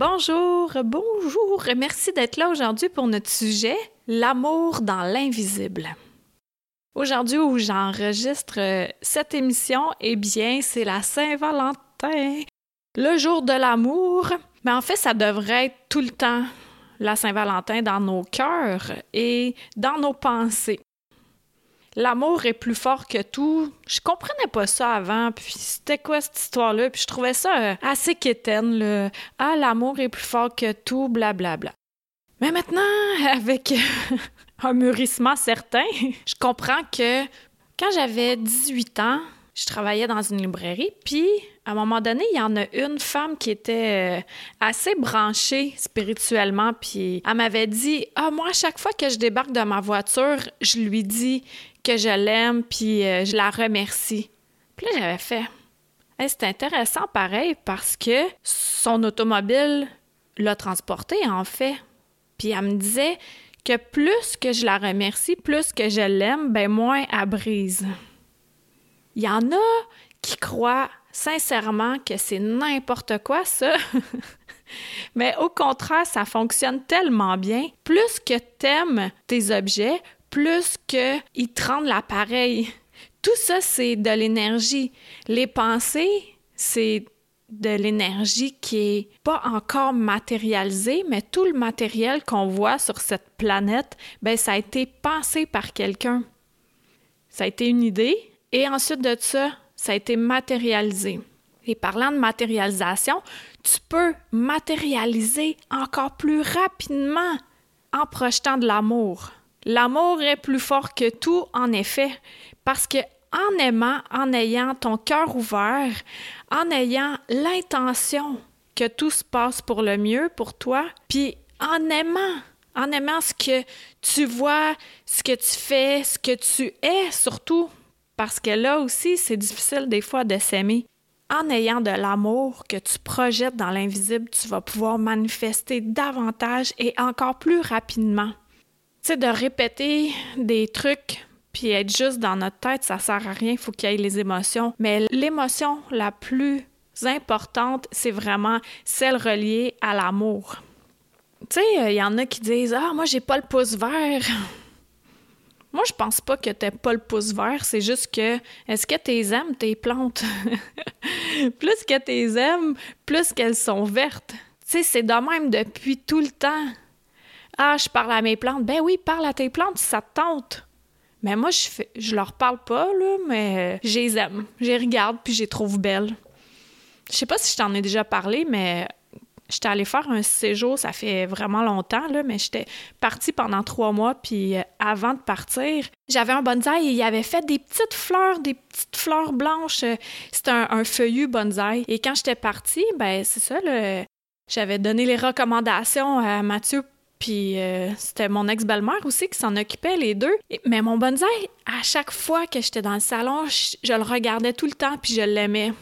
Bonjour, bonjour, merci d'être là aujourd'hui pour notre sujet, l'amour dans l'invisible. Aujourd'hui où j'enregistre euh, cette émission, eh bien, c'est la Saint-Valentin, le jour de l'amour. Mais en fait, ça devrait être tout le temps la Saint-Valentin dans nos cœurs et dans nos pensées l'amour est plus fort que tout. Je comprenais pas ça avant, puis c'était quoi cette histoire-là, puis je trouvais ça euh, assez quétaine, le « Ah, l'amour est plus fort que tout, blablabla. Bla, bla. Mais maintenant, avec un mûrissement certain, je comprends que quand j'avais 18 ans, je travaillais dans une librairie, puis à un moment donné, il y en a une femme qui était euh, assez branchée spirituellement, puis elle m'avait dit Ah, moi, à chaque fois que je débarque de ma voiture, je lui dis que je l'aime, puis euh, je la remercie. Puis là, j'avais fait. c'est intéressant pareil parce que son automobile l'a transporté en fait. Puis elle me disait que plus que je la remercie, plus que je l'aime, ben moins elle brise. Il y en a qui croient sincèrement que c'est n'importe quoi ça. Mais au contraire, ça fonctionne tellement bien. Plus que t'aimes tes objets, plus qu'ils te rendent l'appareil. Tout ça, c'est de l'énergie. Les pensées, c'est de l'énergie qui est pas encore matérialisée, mais tout le matériel qu'on voit sur cette planète, ben ça a été pensé par quelqu'un. Ça a été une idée et ensuite de ça, ça a été matérialisé. Et parlant de matérialisation, tu peux matérialiser encore plus rapidement en projetant de l'amour. L'amour est plus fort que tout, en effet, parce que en aimant, en ayant ton cœur ouvert, en ayant l'intention que tout se passe pour le mieux pour toi, puis en aimant, en aimant ce que tu vois, ce que tu fais, ce que tu es surtout, parce que là aussi, c'est difficile des fois de s'aimer. En ayant de l'amour que tu projettes dans l'invisible, tu vas pouvoir manifester davantage et encore plus rapidement de répéter des trucs puis être juste dans notre tête, ça sert à rien, il faut qu'il y ait les émotions. Mais l'émotion la plus importante, c'est vraiment celle reliée à l'amour. Tu sais, il y en a qui disent Ah, moi, j'ai pas le pouce vert. moi, je pense pas que t'aies pas le pouce vert, c'est juste que est-ce que tu aimes tes plantes? plus que tu aimes, plus qu'elles sont vertes. Tu sais, c'est de même depuis tout le temps. Ah, je parle à mes plantes. Ben oui, parle à tes plantes ça te tente. Mais moi, je fais, leur parle pas, là, mais je les aime. Je les regarde, puis je les trouve belles. Je sais pas si je t'en ai déjà parlé, mais j'étais allée faire un séjour, ça fait vraiment longtemps, là, mais j'étais partie pendant trois mois, puis euh, avant de partir, j'avais un bonsaï et il avait fait des petites fleurs, des petites fleurs blanches. C'était un, un, feuillu bonsaï. Et quand j'étais partie, ben c'est ça, j'avais donné les recommandations à Mathieu puis euh, c'était mon ex-belle-mère aussi qui s'en occupait, les deux. mais mon bonsaï, à chaque fois que j'étais dans le salon, je, le regardais tout le temps, puis je l'aimais.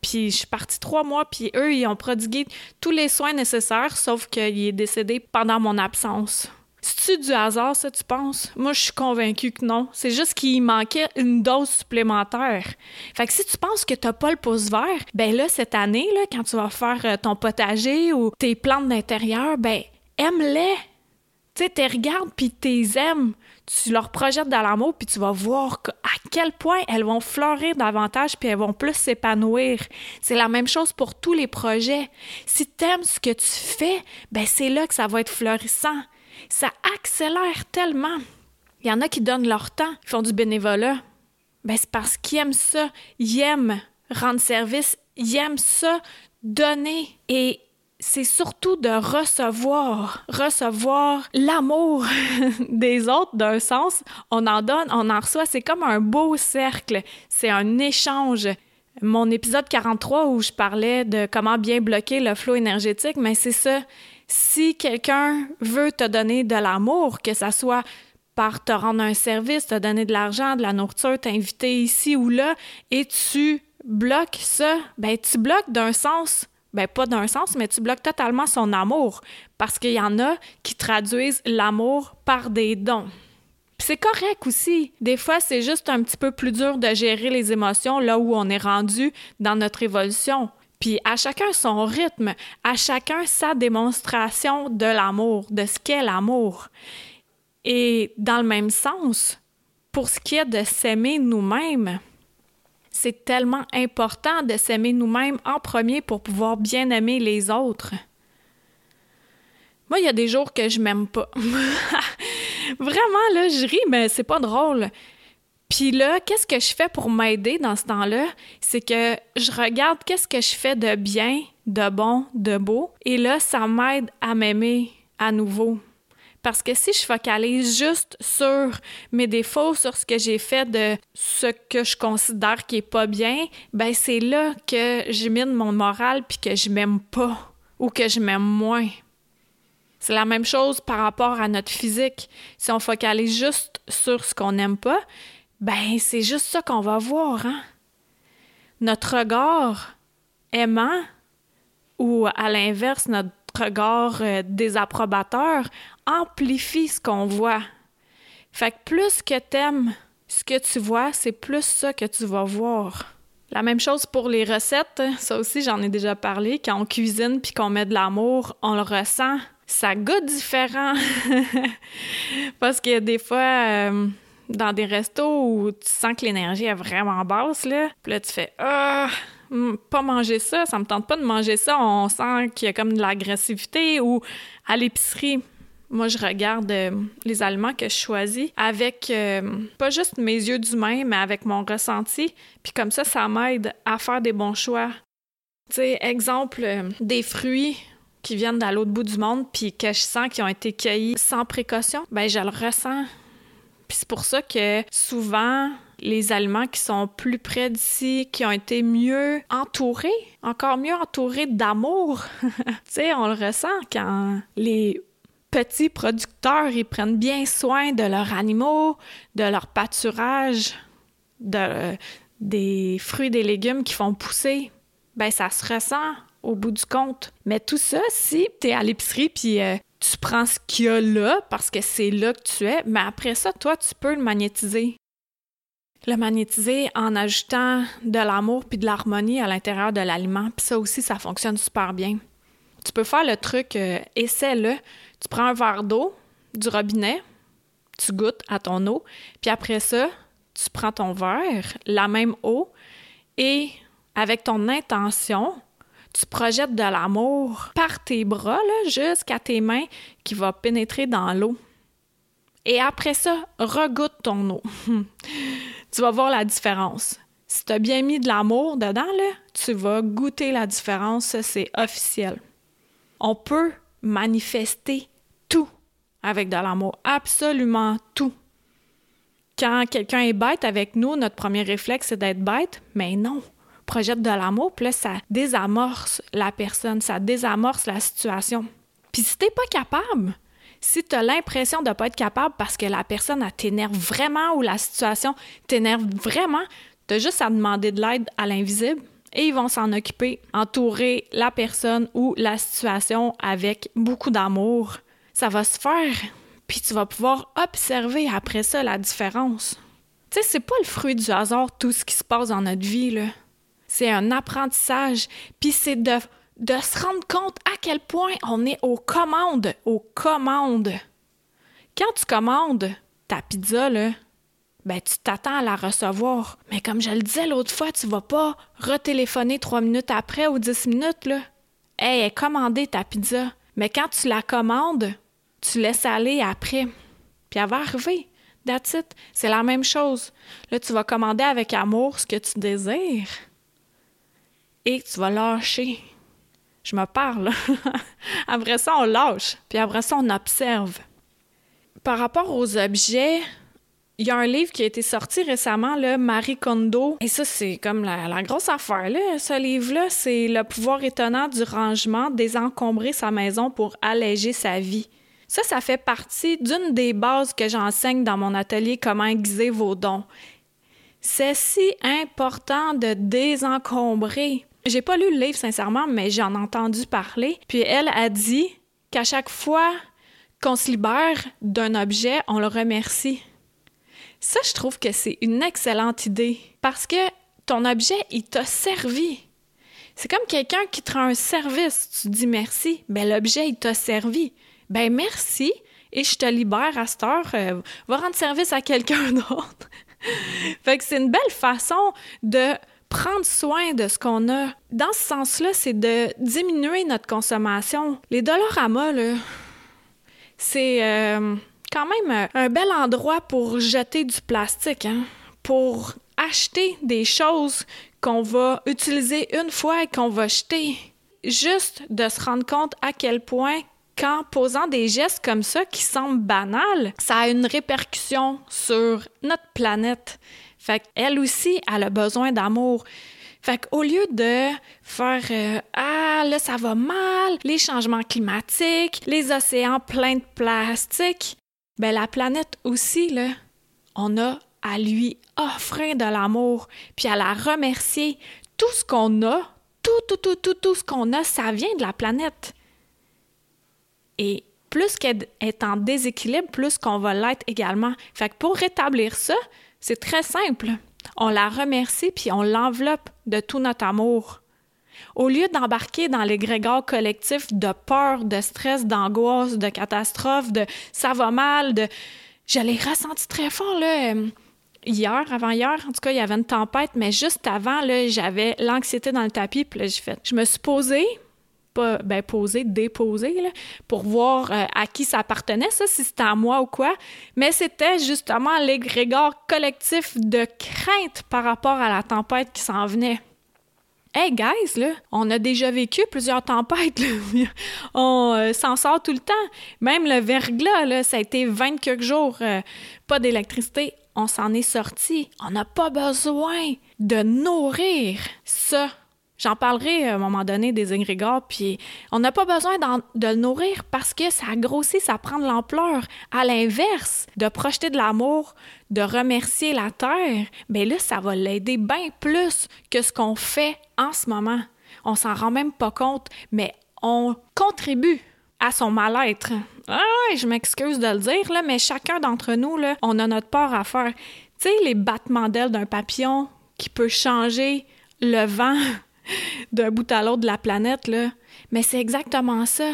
Puis je suis partie trois mois, puis eux, ils ont prodigué tous les soins nécessaires, sauf qu'il est décédé pendant mon absence. C'est-tu du hasard, ça, tu penses? Moi, je suis convaincue que non. C'est juste qu'il manquait une dose supplémentaire. Fait que si tu penses que t'as pas le pouce vert, ben là, cette année, quand tu vas faire euh, ton potager ou tes plantes d'intérieur, ben aime-les. Tu sais, tu regardes puis tu aimes. Tu leur projettes dans l'amour puis tu vas voir à quel point elles vont fleurir davantage puis elles vont plus s'épanouir. C'est la même chose pour tous les projets. Si tu aimes ce que tu fais, ben c'est là que ça va être fleurissant. Ça accélère tellement. Il y en a qui donnent leur temps, ils font du bénévolat. Ben c'est parce qu'ils aiment ça, ils aiment rendre service, ils aiment ça, donner. Et c'est surtout de recevoir, recevoir l'amour des autres d'un sens. On en donne, on en reçoit. C'est comme un beau cercle. C'est un échange. Mon épisode 43 où je parlais de comment bien bloquer le flot énergétique, mais c'est ça. Si quelqu'un veut te donner de l'amour, que ça soit par te rendre un service, te donner de l'argent, de la nourriture, t'inviter ici ou là, et tu bloques ça, ben tu bloques d'un sens, ben pas d'un sens, mais tu bloques totalement son amour, parce qu'il y en a qui traduisent l'amour par des dons. C'est correct aussi. Des fois, c'est juste un petit peu plus dur de gérer les émotions là où on est rendu dans notre évolution. Puis à chacun son rythme, à chacun sa démonstration de l'amour, de ce qu'est l'amour. Et dans le même sens, pour ce qui est de s'aimer nous-mêmes, c'est tellement important de s'aimer nous-mêmes en premier pour pouvoir bien aimer les autres. Moi, il y a des jours que je m'aime pas. Vraiment, là, je ris, mais c'est pas drôle. Puis là, qu'est-ce que je fais pour m'aider dans ce temps-là? C'est que je regarde qu'est-ce que je fais de bien, de bon, de beau, et là, ça m'aide à m'aimer à nouveau. Parce que si je focalise juste sur mes défauts, sur ce que j'ai fait de ce que je considère qui est pas bien, ben c'est là que je mine mon moral puis que je m'aime pas ou que je m'aime moins. C'est la même chose par rapport à notre physique. Si on focalise juste sur ce qu'on n'aime pas, ben c'est juste ça qu'on va voir, hein? Notre regard aimant ou à l'inverse, notre regard euh, désapprobateur amplifie ce qu'on voit. Fait que plus que t'aimes ce que tu vois, c'est plus ça que tu vas voir. La même chose pour les recettes, ça aussi j'en ai déjà parlé. Quand on cuisine puis qu'on met de l'amour, on le ressent ça goûte différent. Parce que des fois, euh, dans des restos où tu sens que l'énergie est vraiment basse, là, puis là, tu fais Ah, pas manger ça, ça me tente pas de manger ça. On sent qu'il y a comme de l'agressivité ou à l'épicerie. Moi, je regarde euh, les aliments que je choisis avec euh, pas juste mes yeux d'humain, mais avec mon ressenti. Puis comme ça, ça m'aide à faire des bons choix. Tu exemple, des fruits qui viennent de l'autre bout du monde, puis que je sens qu'ils ont été cueillis sans précaution, ben je le ressens. Puis c'est pour ça que souvent, les aliments qui sont plus près d'ici, qui ont été mieux entourés, encore mieux entourés d'amour, tu sais, on le ressent quand les petits producteurs, ils prennent bien soin de leurs animaux, de leur pâturage, de, des fruits des légumes qui font pousser. Ben ça se ressent au bout du compte. Mais tout ça, si tu es à l'épicerie puis euh, tu prends ce qu'il y a là parce que c'est là que tu es, mais après ça, toi, tu peux le magnétiser. Le magnétiser en ajoutant de l'amour puis de l'harmonie à l'intérieur de l'aliment. Puis ça aussi, ça fonctionne super bien. Tu peux faire le truc, euh, essaie-le. Tu prends un verre d'eau du robinet, tu goûtes à ton eau, puis après ça, tu prends ton verre, la même eau, et avec ton intention, tu projettes de l'amour par tes bras jusqu'à tes mains qui va pénétrer dans l'eau. Et après ça, regoute ton eau. tu vas voir la différence. Si tu as bien mis de l'amour dedans, tu vas goûter la différence, c'est officiel. On peut manifester tout avec de l'amour, absolument tout. Quand quelqu'un est bête avec nous, notre premier réflexe, c'est d'être bête, mais non projette de l'amour, puis là, ça désamorce la personne, ça désamorce la situation. Puis si t'es pas capable, si tu as l'impression de pas être capable parce que la personne t'énerve vraiment ou la situation t'énerve vraiment, tu as juste à demander de l'aide à l'invisible et ils vont s'en occuper, entourer la personne ou la situation avec beaucoup d'amour. Ça va se faire, puis tu vas pouvoir observer après ça la différence. Tu sais, c'est pas le fruit du hasard tout ce qui se passe dans notre vie, là c'est un apprentissage, puis c'est de, de se rendre compte à quel point on est aux commandes, aux commandes. Quand tu commandes ta pizza, là, ben tu t'attends à la recevoir. Mais comme je le disais l'autre fois, tu vas pas retéléphoner trois minutes après ou dix minutes, là. Hey, commandé ta pizza. Mais quand tu la commandes, tu laisses aller après. Puis elle va arriver. C'est la même chose. Là, tu vas commander avec amour ce que tu désires et tu vas lâcher. Je me parle. après ça, on lâche, puis après ça, on observe. Par rapport aux objets, il y a un livre qui a été sorti récemment, là, Marie Kondo. Et ça, c'est comme la, grosse affaire, là. Ce livre-là, c'est le pouvoir étonnant du rangement, désencombrer sa maison pour alléger sa vie. Ça, ça fait partie d'une des bases que j'enseigne dans mon atelier Comment aiguiser vos dons. C'est si important de désencombrer. J'ai pas lu le livre, sincèrement, mais j'en ai entendu parler. Puis elle a dit qu'à chaque fois qu'on se libère d'un objet, on le remercie. Ça, je trouve que c'est une excellente idée parce que ton objet, il t'a servi. C'est comme quelqu'un qui te rend un service, tu dis merci, ben l'objet, il t'a servi. Ben merci et je te libère à cette heure, euh, va rendre service à quelqu'un d'autre. fait que c'est une belle façon de prendre soin de ce qu'on a. Dans ce sens-là, c'est de diminuer notre consommation. Les Dollarama, là, c'est... Euh, quand même euh, un bel endroit pour jeter du plastique, hein? pour acheter des choses qu'on va utiliser une fois et qu'on va jeter. Juste de se rendre compte à quel point qu'en posant des gestes comme ça qui semblent banals, ça a une répercussion sur notre planète. Fait qu'elle aussi, elle a besoin d'amour. Fait qu'au lieu de faire euh, Ah, là, ça va mal, les changements climatiques, les océans pleins de plastique, ben la planète aussi, là, on a à lui offrir de l'amour, puis à la remercier. Tout ce qu'on a, tout, tout, tout, tout, tout ce qu'on a, ça vient de la planète. Et plus qu'elle est en déséquilibre, plus qu'on va l'être également. Fait que pour rétablir ça, c'est très simple. On la remercie, puis on l'enveloppe de tout notre amour. Au lieu d'embarquer dans les grégores collectifs de peur, de stress, d'angoisse, de catastrophe, de ça va mal, de. Je l'ai ressenti très fort, là. Euh, hier, avant-hier, en tout cas, il y avait une tempête, mais juste avant, là, j'avais l'anxiété dans le tapis, puis là, j'ai fait. Je me suis posée, pas ben là, pour voir euh, à qui ça appartenait, ça, si c'était à moi ou quoi. Mais c'était justement l'égrégore collectif de crainte par rapport à la tempête qui s'en venait. Hey guys, là, on a déjà vécu plusieurs tempêtes. on euh, s'en sort tout le temps. Même le verglas, là, ça a été 20 quelques jours, euh, pas d'électricité. On s'en est sorti. On n'a pas besoin de nourrir ça J'en parlerai à un moment donné des égrégores, puis on n'a pas besoin de le nourrir parce que ça grossit, ça prend de l'ampleur. À l'inverse, de projeter de l'amour, de remercier la Terre, bien là, ça va l'aider bien plus que ce qu'on fait en ce moment. On s'en rend même pas compte, mais on contribue à son mal-être. Ah ouais, je m'excuse de le dire, là, mais chacun d'entre nous, là, on a notre part à faire. Tu sais, les battements d'ailes d'un papillon qui peut changer le vent d'un bout à l'autre de la planète, là. Mais c'est exactement ça.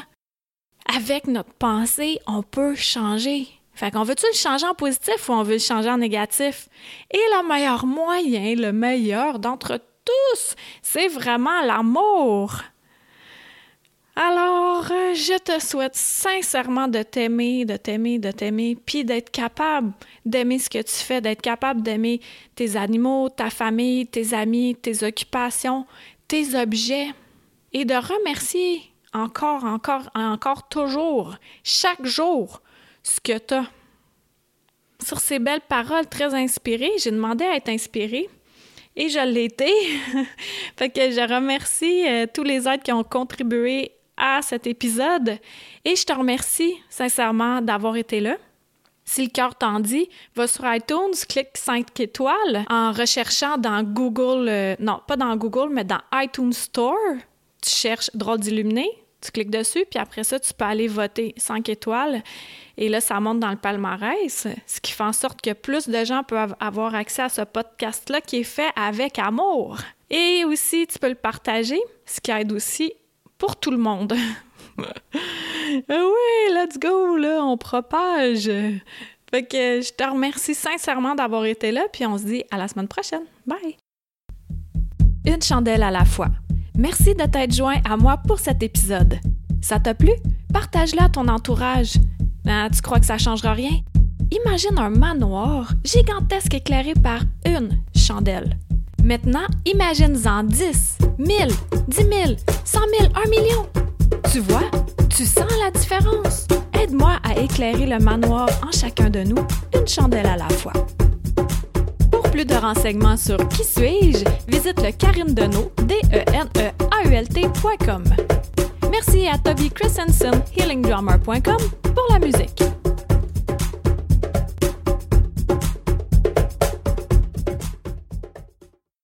Avec notre pensée, on peut changer. Fait qu'on veut-tu le changer en positif ou on veut le changer en négatif? Et le meilleur moyen, le meilleur d'entre tous, c'est vraiment l'amour. Alors, euh, je te souhaite sincèrement de t'aimer, de t'aimer, de t'aimer, puis d'être capable d'aimer ce que tu fais, d'être capable d'aimer tes animaux, ta famille, tes amis, tes occupations, tes objets et de remercier encore, encore, encore, toujours, chaque jour, ce que tu as. Sur ces belles paroles très inspirées, j'ai demandé à être inspirée et je l'ai été. fait que je remercie euh, tous les autres qui ont contribué à cet épisode et je te remercie sincèrement d'avoir été là. Si le cœur t'en dit, va sur iTunes, clique 5 étoiles en recherchant dans Google, euh, non, pas dans Google, mais dans iTunes Store. Tu cherches Drôle d'illuminé, tu cliques dessus, puis après ça, tu peux aller voter 5 étoiles. Et là, ça monte dans le palmarès, ce qui fait en sorte que plus de gens peuvent avoir accès à ce podcast-là qui est fait avec amour. Et aussi, tu peux le partager, ce qui aide aussi pour tout le monde. Ah oui, let's go, là, on propage. Fait que je te remercie sincèrement d'avoir été là, puis on se dit à la semaine prochaine. Bye! Une chandelle à la fois. Merci de t'être joint à moi pour cet épisode. Ça t'a plu? Partage-le à ton entourage. Ben, tu crois que ça changera rien? Imagine un manoir gigantesque éclairé par une chandelle. Maintenant, imagine-en 10, 1000, 10 000, 100 000, 1 million. Tu vois, tu sens la différence. Aide-moi à éclairer le manoir en chacun de nous, une chandelle à la fois. Pour plus de renseignements sur Qui suis-je, visite le Karine Deneau, d e n e a u l Merci à Toby Christensen, healingdrummer.com, pour la musique.